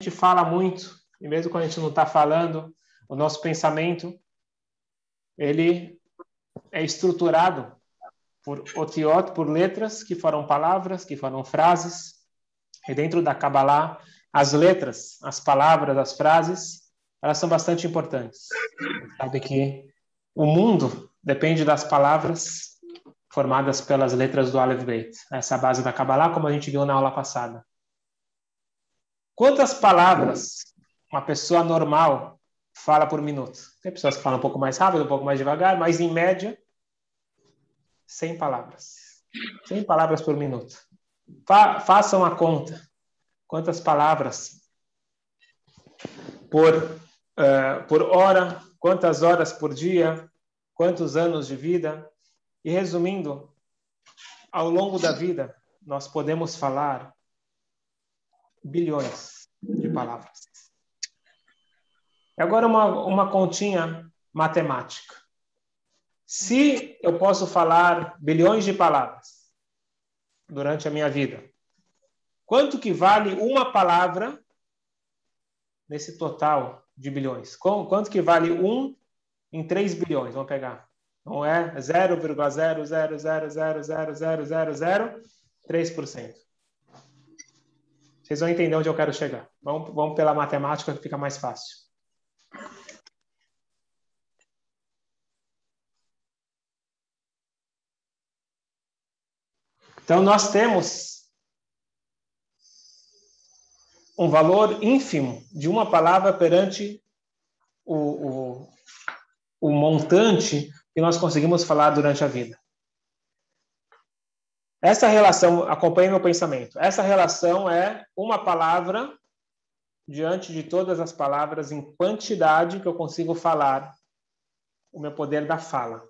gente fala muito, e mesmo quando a gente não está falando, o nosso pensamento, ele é estruturado por otiot, por letras, que foram palavras, que foram frases. E dentro da Kabbalah, as letras, as palavras, as frases, elas são bastante importantes. Sabe que o mundo depende das palavras formadas pelas letras do Aleph Beit. Essa é a base da Kabbalah, como a gente viu na aula passada. Quantas palavras uma pessoa normal fala por minuto? Tem pessoas que falam um pouco mais rápido, um pouco mais devagar, mas em média, 100 palavras. 100 palavras por minuto. Fa façam a conta. Quantas palavras por, uh, por hora, quantas horas por dia, quantos anos de vida. E resumindo, ao longo da vida, nós podemos falar bilhões de palavras. Agora, uma, uma continha matemática. Se eu posso falar bilhões de palavras durante a minha vida, quanto que vale uma palavra nesse total de bilhões? Quanto que vale um em 3 bilhões? Vamos pegar. Não é 0,000000003%. Vocês vão entender onde eu quero chegar. Vamos, vamos pela matemática que fica mais fácil. Então, nós temos um valor ínfimo de uma palavra perante o, o, o montante que nós conseguimos falar durante a vida. Essa relação, acompanhe meu pensamento, essa relação é uma palavra diante de todas as palavras em quantidade que eu consigo falar, o meu poder da fala.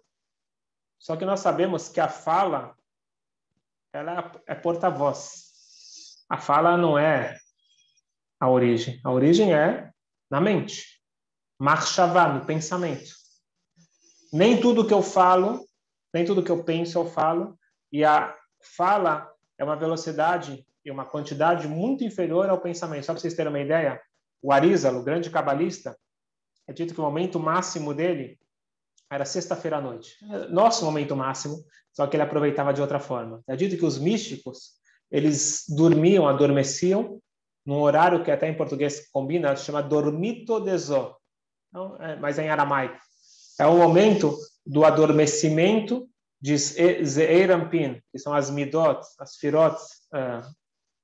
Só que nós sabemos que a fala ela é porta-voz. A fala não é a origem. A origem é na mente. Marchavá, no pensamento. Nem tudo que eu falo, nem tudo que eu penso eu falo, e a fala é uma velocidade e uma quantidade muito inferior ao pensamento. Só para vocês terem uma ideia, o Arizal, o grande cabalista, é dito que o momento máximo dele era sexta-feira à noite. Nosso momento máximo, só que ele aproveitava de outra forma. É dito que os místicos, eles dormiam, adormeciam, num horário que até em português combina, chama dormito de zo, então, é, mas é em aramaico. É o momento do adormecimento de Zeirampin, que são as midot, as firot uh,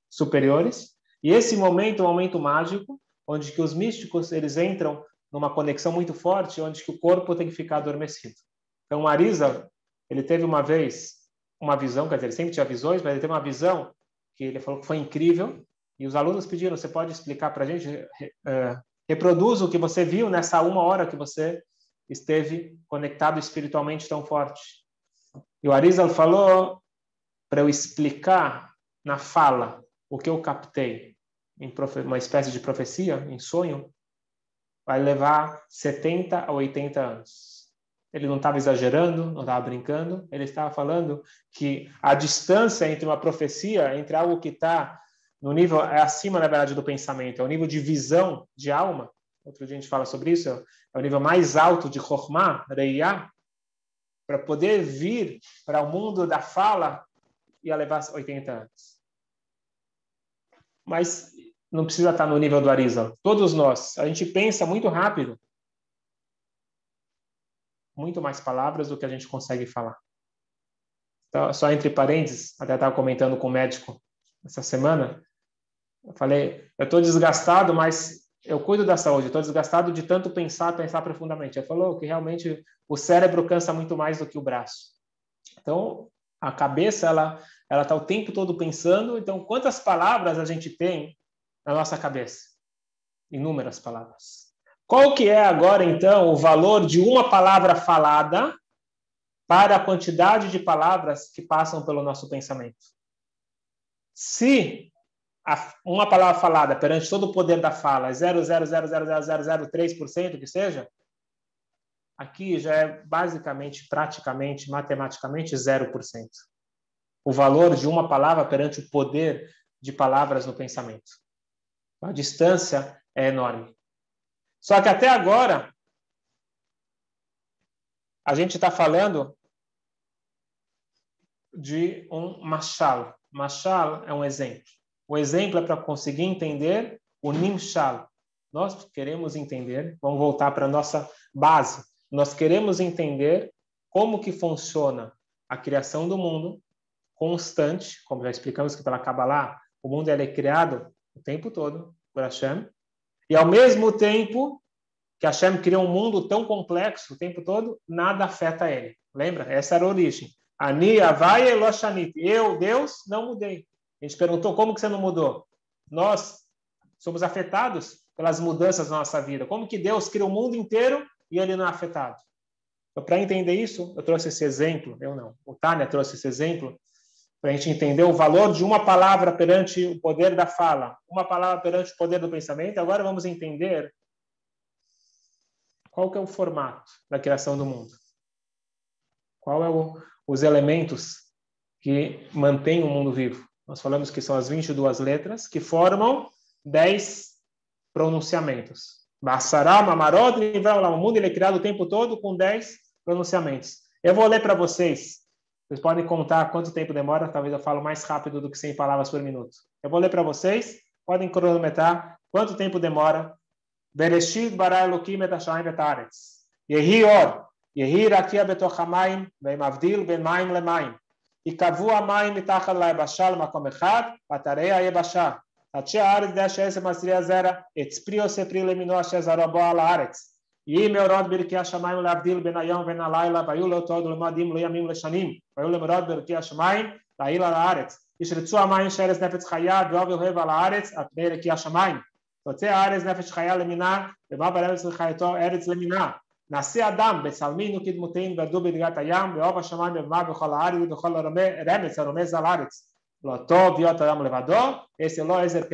superiores. E esse momento é um momento mágico, onde que os místicos eles entram numa conexão muito forte, onde que o corpo tem que ficar adormecido. Então, Arisa, ele teve uma vez uma visão, quer dizer, ele sempre tinha visões, mas ele teve uma visão que ele falou que foi incrível, e os alunos pediram, você pode explicar para a gente, uh, reproduza o que você viu nessa uma hora que você esteve conectado espiritualmente tão forte. E o Arizal falou para eu explicar na fala o que eu captei em uma espécie de profecia, em sonho, vai levar 70 a 80 anos. Ele não estava exagerando, não estava brincando, ele estava falando que a distância entre uma profecia, entre algo que está no nível, é acima, na verdade, do pensamento, é o nível de visão de alma. Outro dia a gente fala sobre isso, é o nível mais alto de Chokhmah, Reiyah, para poder vir para o mundo da fala, ia levar 80 anos. Mas não precisa estar no nível do Arizal. Todos nós, a gente pensa muito rápido. Muito mais palavras do que a gente consegue falar. Então, só entre parênteses, até estava comentando com o médico essa semana, eu falei, eu estou desgastado, mas eu cuido da saúde, estou desgastado de tanto pensar, pensar profundamente. Ele falou que realmente o cérebro cansa muito mais do que o braço. Então, a cabeça, ela ela está o tempo todo pensando. Então, quantas palavras a gente tem na nossa cabeça? Inúmeras palavras. Qual que é agora, então, o valor de uma palavra falada para a quantidade de palavras que passam pelo nosso pensamento? Se uma palavra falada perante todo o poder da fala é 0,0000003% que seja, aqui já é basicamente, praticamente, matematicamente 0%. O valor de uma palavra perante o poder de palavras no pensamento. A distância é enorme. Só que até agora, a gente está falando de um machal. Machal é um exemplo. O exemplo é para conseguir entender o nimshal. Nós queremos entender, vamos voltar para a nossa base. Nós queremos entender como que funciona a criação do mundo constante, como já explicamos que pela Kabbalah, o mundo é criado o tempo todo por Hashem, e ao mesmo tempo que Hashem criou um mundo tão complexo o tempo todo, nada afeta ele. Lembra? Essa era a origem. Ani, Avai, Eloshanit. Eu, Deus, não mudei. A gente perguntou como que você não mudou. Nós somos afetados pelas mudanças na nossa vida. Como que Deus cria o mundo inteiro e ele não é afetado? Então, para entender isso, eu trouxe esse exemplo, eu não, o Tânia trouxe esse exemplo, para a gente entender o valor de uma palavra perante o poder da fala, uma palavra perante o poder do pensamento. Agora vamos entender qual que é o formato da criação do mundo. Qual é o, os elementos que mantêm o mundo vivo? Nós falamos que são as 22 letras que formam 10 pronunciamentos. Bassaram, Amarod, o mundo ele é criado o tempo todo com 10 pronunciamentos. Eu vou ler para vocês. Vocês podem contar quanto tempo demora, talvez eu falo mais rápido do que 100 palavras por minuto. Eu vou ler para vocês, podem cronometrar quanto tempo demora Bereshit bara Elokim et Hashamayim et. Yehi or, yehi rakia betoch hamayim, ve'mavdil ben mayim lemayim. יקבעו המים מתחת ליבשה למקום אחד, ואתרי היבשה. עד שהארץ שעשר מסריע זרע, הצפריו ספרי למינו אשר זרע בו על הארץ. יהי מאורות ברכי השמיים להבדיל בין היום ובין הלילה, והיו לאותו ולמועדים לא ימים לשנים, והיו למאורות ברכי השמיים להעיל על הארץ. ישרצו המים שארץ נפץ חיה, ואוהב אוהב על הארץ, על פני רכי השמיים. תוצא הארץ נפש חיה למינה, ומה בארץ לחייתו ארץ למינה. Nasce Adam, Betsalmino, Kidmutein, Gadub, Gatayam, Beova, Shaman, Bevma, Becholari, Bechol, Remes, Aromes, Alaretz. Lotó, Biotayam, Levador, esse Ló, Ezer,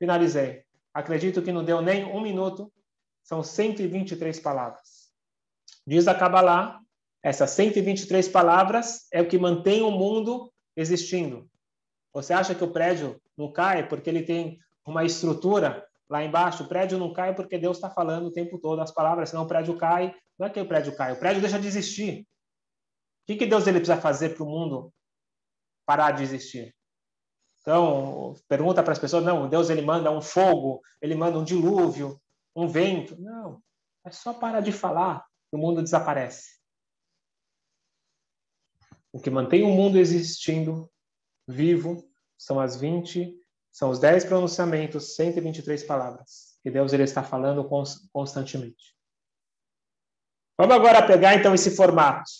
Finalizei. Acredito que não deu nem um minuto. São 123 palavras. Diz a Kabbalah, essas 123 palavras é o que mantém o mundo existindo. Você acha que o prédio não cai porque ele tem uma estrutura lá embaixo, o prédio não cai porque Deus está falando o tempo todo as palavras, senão o prédio cai. Não é que o prédio cai, o prédio deixa de existir. O que, que Deus ele precisa fazer para o mundo parar de existir? Então, pergunta para as pessoas, não, Deus ele manda um fogo, ele manda um dilúvio, um vento. Não, é só parar de falar que o mundo desaparece. O que mantém o mundo existindo, vivo, são as 20 são os dez pronunciamentos, 123 palavras, que Deus ele está falando constantemente. Vamos agora pegar então esse formato.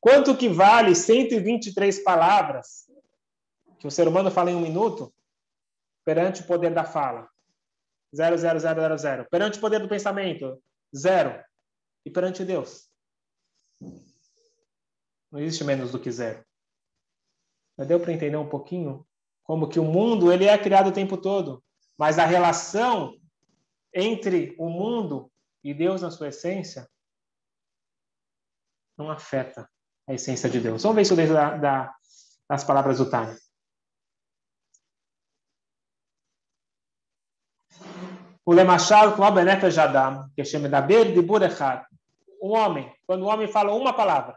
Quanto que vale 123 palavras que o ser humano fala em um minuto perante o poder da fala? Zero, zero, zero, zero, zero. Perante o poder do pensamento? Zero. E perante Deus? Não existe menos do que zero. Mas deu para entender um pouquinho como que o mundo ele é criado o tempo todo, mas a relação entre o mundo e Deus na sua essência não afeta a essência de Deus. Vamos ver isso dentro da, da, das palavras do Tânia. O Lemachal com a Jadam, que chama da de Burechat. O homem, quando o homem fala uma palavra,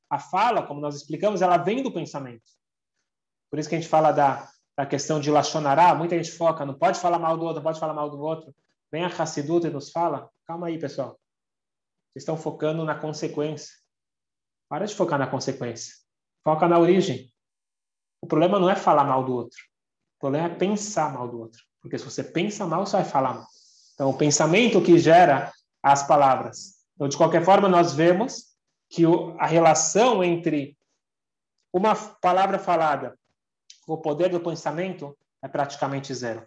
a fala, como nós explicamos, ela vem do pensamento. Por isso que a gente fala da, da questão de Lachonará, muita gente foca, não pode falar mal do outro, pode falar mal do outro. Vem a Hassiduta e nos fala, calma aí, pessoal. Vocês estão focando na consequência. Para de focar na consequência. Foca na origem. O problema não é falar mal do outro. O problema é pensar mal do outro. Porque se você pensa mal, você vai falar mal. Então, o pensamento que gera as palavras. Então, de qualquer forma, nós vemos que a relação entre uma palavra falada com o poder do pensamento é praticamente zero.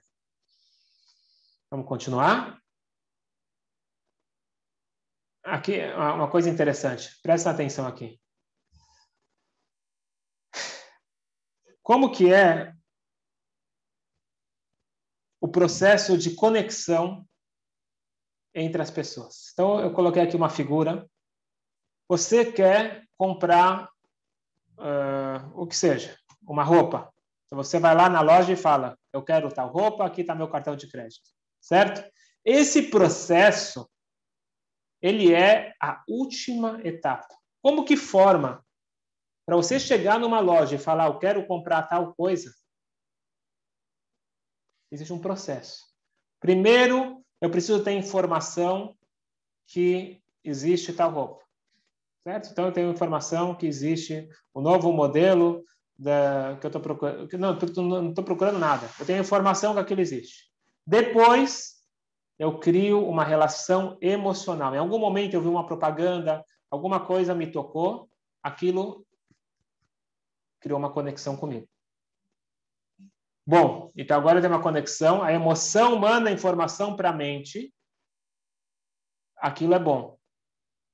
Vamos continuar? Aqui, uma coisa interessante. Presta atenção aqui. Como que é o processo de conexão entre as pessoas? Então, eu coloquei aqui uma figura. Você quer comprar uh, o que seja, uma roupa. Então, você vai lá na loja e fala: Eu quero tal roupa, aqui está meu cartão de crédito. Certo? Esse processo ele é a última etapa. Como que forma para você chegar numa loja e falar, eu quero comprar tal coisa? Existe um processo. Primeiro, eu preciso ter informação que existe tal roupa. Certo? Então, eu tenho informação que existe o um novo modelo da, que eu estou procurando. Não, não estou procurando nada. Eu tenho informação que aquilo existe. Depois, eu crio uma relação emocional. Em algum momento eu vi uma propaganda, alguma coisa me tocou, aquilo criou uma conexão comigo. Bom, então agora tem uma conexão, a emoção manda informação para a mente, aquilo é bom.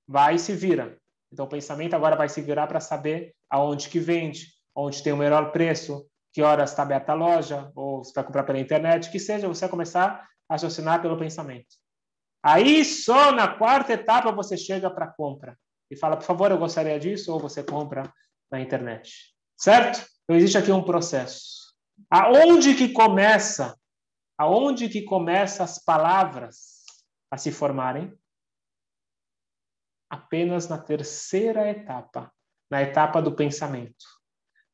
Vai e se vira. Então o pensamento agora vai se virar para saber aonde que vende, onde tem o melhor preço, que horas está aberta a loja, ou se vai comprar pela internet, que seja, você vai começar raciocinar pelo pensamento. Aí só na quarta etapa você chega para a compra e fala, por favor, eu gostaria disso, ou você compra na internet. Certo? Então existe aqui um processo. Aonde que começa? Aonde que começa as palavras a se formarem? Apenas na terceira etapa, na etapa do pensamento.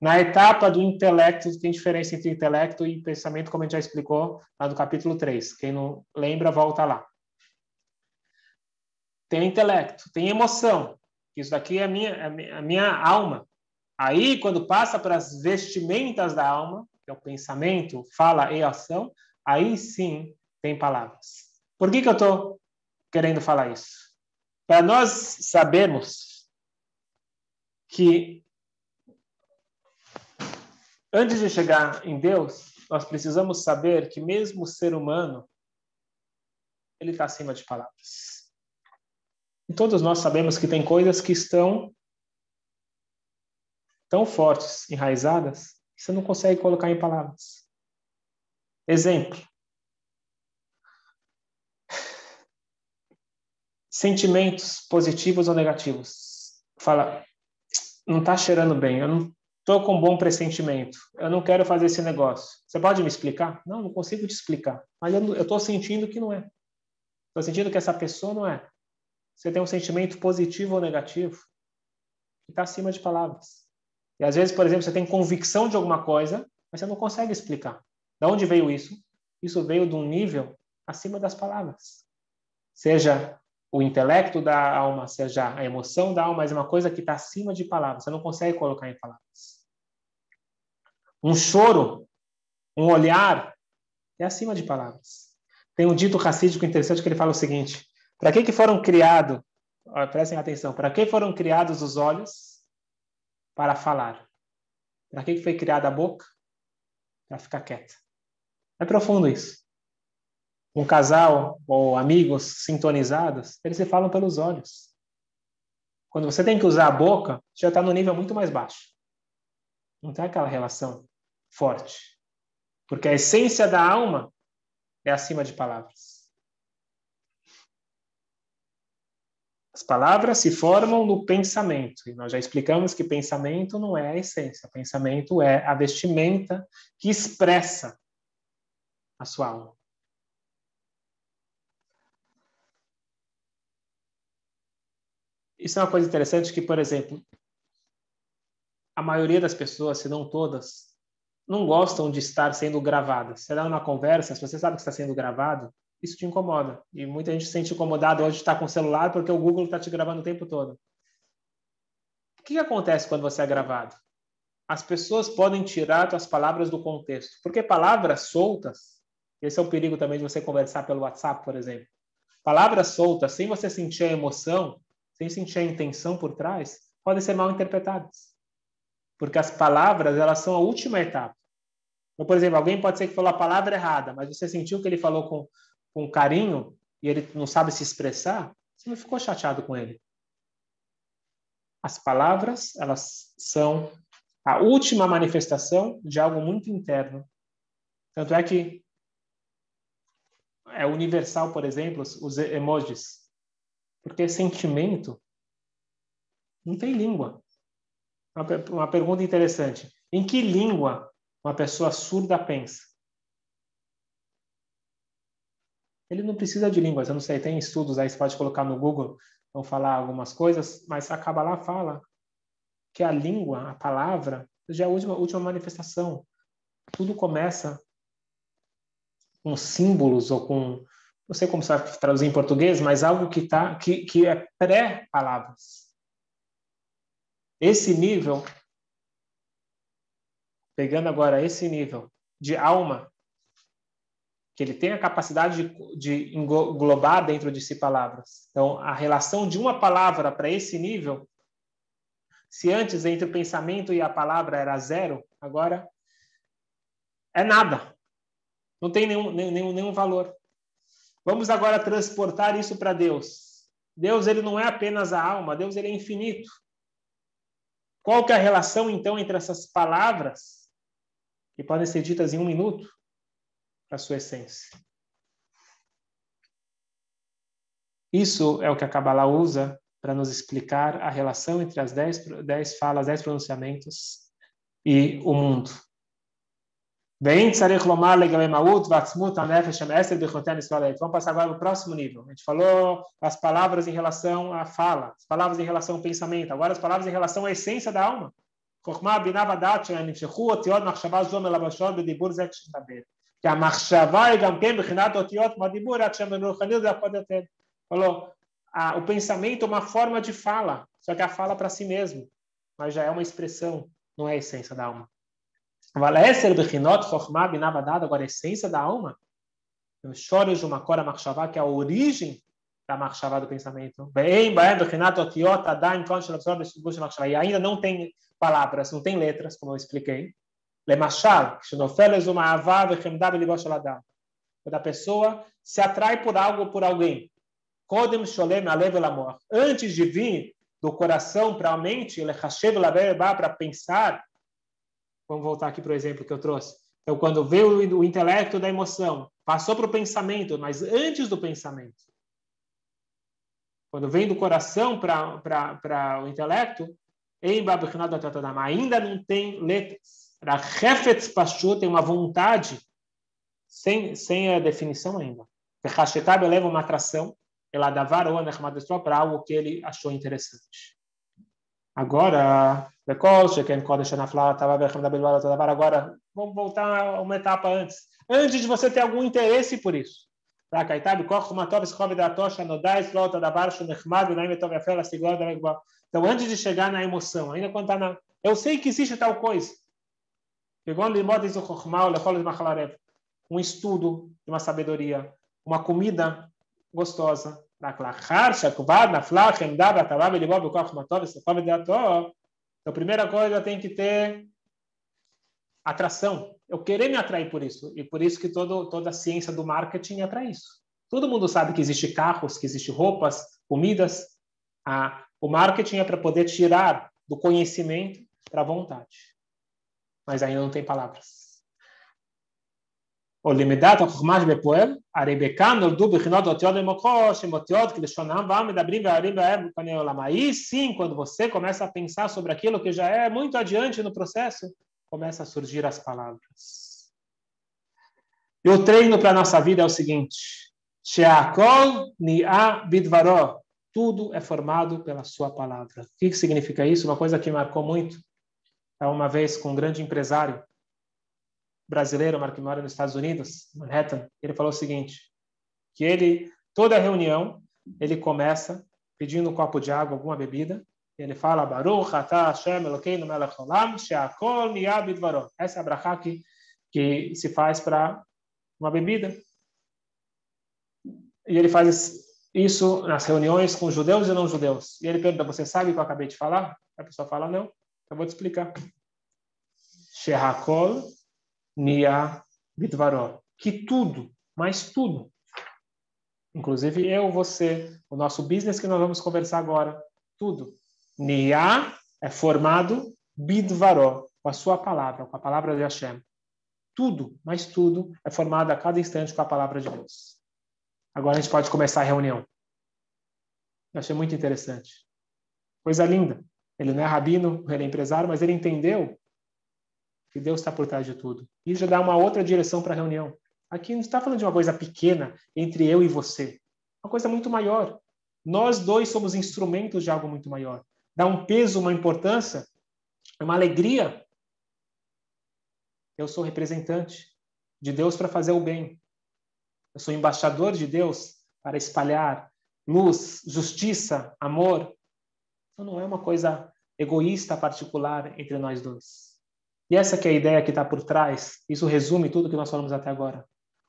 Na etapa do intelecto, tem diferença entre intelecto e pensamento, como a gente já explicou lá no capítulo 3. Quem não lembra, volta lá. Tem intelecto, tem emoção. Isso daqui é a minha, é a minha alma. Aí, quando passa para as vestimentas da alma, que é o pensamento, fala e ação, aí sim tem palavras. Por que, que eu estou querendo falar isso? Para nós sabermos que Antes de chegar em Deus, nós precisamos saber que mesmo o ser humano, ele está acima de palavras. E todos nós sabemos que tem coisas que estão tão fortes, enraizadas, que você não consegue colocar em palavras. Exemplo. Sentimentos positivos ou negativos. Fala, não está cheirando bem, eu não Estou com um bom pressentimento. Eu não quero fazer esse negócio. Você pode me explicar? Não, não consigo te explicar. Mas eu estou sentindo que não é. Estou sentindo que essa pessoa não é. Você tem um sentimento positivo ou negativo que está acima de palavras. E às vezes, por exemplo, você tem convicção de alguma coisa, mas você não consegue explicar. De onde veio isso? Isso veio de um nível acima das palavras. Seja o intelecto da alma, seja a emoção da alma, mas é uma coisa que está acima de palavras. Você não consegue colocar em palavras um choro, um olhar, é acima de palavras. Tem um dito racídico interessante que ele fala o seguinte: para que, que foram criados, prestem atenção, para que foram criados os olhos? Para falar. Para que, que foi criada a boca? Para ficar quieta. É profundo isso. Um casal ou amigos sintonizados, eles se falam pelos olhos. Quando você tem que usar a boca, já está no nível muito mais baixo. Não tem aquela relação forte. Porque a essência da alma é acima de palavras. As palavras se formam no pensamento. E nós já explicamos que pensamento não é a essência. Pensamento é a vestimenta que expressa a sua alma. Isso é uma coisa interessante que, por exemplo, a maioria das pessoas, se não todas, não gostam de estar sendo gravadas. Você dá uma conversa, se você sabe que está sendo gravado, isso te incomoda. E muita gente se sente incomodada hoje de estar com o celular porque o Google está te gravando o tempo todo. O que acontece quando você é gravado? As pessoas podem tirar suas palavras do contexto. Porque palavras soltas, esse é o perigo também de você conversar pelo WhatsApp, por exemplo. Palavras soltas, sem você sentir a emoção, sem sentir a intenção por trás, podem ser mal interpretadas porque as palavras elas são a última etapa. Então, por exemplo, alguém pode ser que falou a palavra errada, mas você sentiu que ele falou com, com carinho e ele não sabe se expressar, você não ficou chateado com ele. As palavras, elas são a última manifestação de algo muito interno. Tanto é que é universal, por exemplo, os emojis. Porque sentimento não tem língua. Uma, pergunta interessante. Em que língua uma pessoa surda pensa? Ele não precisa de línguas. Eu não sei, tem estudos aí, você pode colocar no Google, vão falar algumas coisas, mas a Kabbalah fala que a língua, a palavra, já é a última, última manifestação. Tudo começa com símbolos ou com não sei como vai traduzir em português, mas algo que tá que, que é pré-palavras. Esse nível, pegando agora esse nível de alma, que ele tem a capacidade de, de englobar dentro de si palavras. Então, a relação de uma palavra para esse nível, se antes entre o pensamento e a palavra era zero, agora é nada. Não tem nenhum, nenhum, nenhum valor. Vamos agora transportar isso para Deus. Deus ele não é apenas a alma, Deus ele é infinito. Qual que é a relação então entre essas palavras que podem ser ditas em um minuto para sua essência? Isso é o que a Kabbalah usa para nos explicar a relação entre as dez, dez falas, dez pronunciamentos e o mundo. Vamos passar agora para o próximo nível. A gente falou as palavras em relação à fala, as palavras em relação ao pensamento, agora as palavras em relação à essência da alma. Que a Falou, o pensamento é uma forma de fala, só que a fala é para si mesmo, mas já é uma expressão, não é a essência da alma. Valesser bechinot chokhmah binabadad, agora a essência da alma, chores de uma cora machshavá, que é a origem da machshavá do pensamento. E ainda não tem palavras, não tem letras, como eu expliquei. Lemachal, quando a pessoa se atrai por algo ou por alguém. Antes de vir do coração para a mente, para pensar, Vamos voltar aqui para o exemplo que eu trouxe. Então, quando veio o intelecto da emoção, passou para o pensamento, mas antes do pensamento. Quando vem do coração para o intelecto, ainda não tem letras. Rachefetz Pashu tem uma vontade sem, sem a definição ainda. Rachetá leva uma atração, ela dá varona para algo que ele achou interessante. Agora, agora vamos voltar uma etapa antes. Antes de você ter algum interesse por isso. Então, antes de chegar na emoção, ainda quando está na. Eu sei que existe tal coisa. Um estudo, uma sabedoria, uma comida gostosa, então, a primeira coisa tem que ter atração. Eu querer me atrair por isso. E por isso que todo, toda a ciência do marketing é para isso. Todo mundo sabe que existe carros, que existe roupas, comidas. Ah, o marketing é para poder tirar do conhecimento para a vontade. Mas ainda não tem palavras. או למידת החוכמה שבפועל, הרי בכאן נולדו בחינות אותיות במוחו, שהן אותיות כלשונם ועם מדברים והערים בהם פני עולם. Aí sim, quando você começa a pensar sobre aquilo que já é muito adiante no processo, começa a surgir as palavras. E o treino para a nossa vida é o seguinte, Sheakol ni'a bidvaró, tudo é formado pela sua palavra. O que significa isso? Uma coisa que marcou muito, é uma vez com um grande empresário, brasileiro, que mora nos Estados Unidos, Manhattan, ele falou o seguinte, que ele, toda reunião, ele começa pedindo um copo de água, alguma bebida, ele fala, Baruch atah Hashem Elokeinu melech olam, she'akol niyah bidvaro. Essa é a brachá que, que se faz para uma bebida. E ele faz isso nas reuniões com judeus e não judeus. E ele pergunta, você sabe o que eu acabei de falar? A pessoa fala, não. Eu vou te explicar. She'akol Nia Vidvaró. Que tudo, mas tudo, Inclusive eu, você, o nosso business que nós vamos conversar agora, tudo. Nia é formado bidvaró, com a sua palavra, com a palavra de Hashem. Tudo, mas tudo é formado a cada instante com a palavra de Deus. Agora a gente pode começar a reunião. Eu achei muito interessante. Coisa linda. Ele não é rabino, ele é empresário, mas ele entendeu que Deus está por trás de tudo. E já dá uma outra direção para a reunião. Aqui não está falando de uma coisa pequena entre eu e você. Uma coisa muito maior. Nós dois somos instrumentos de algo muito maior. Dá um peso, uma importância, uma alegria. Eu sou representante de Deus para fazer o bem. Eu sou embaixador de Deus para espalhar luz, justiça, amor. Então não é uma coisa egoísta particular entre nós dois. E essa que é a ideia que está por trás. Isso resume tudo que nós falamos até agora.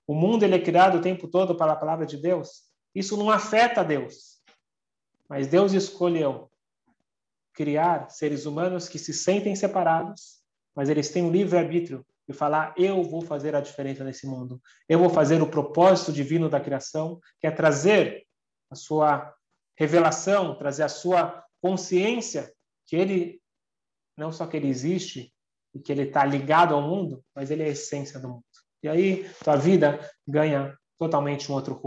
O mundo ele é criado o tempo todo pela palavra de Deus. Isso não afeta Deus. Mas Deus escolheu criar seres humanos que se sentem separados, mas eles têm um livre-arbítrio de falar: eu vou fazer a diferença nesse mundo. Eu vou fazer o propósito divino da criação, que é trazer a sua revelação, trazer a sua consciência que ele não só que ele existe e que ele está ligado ao mundo, mas ele é a essência do mundo. E aí tua vida ganha totalmente um outro rumo.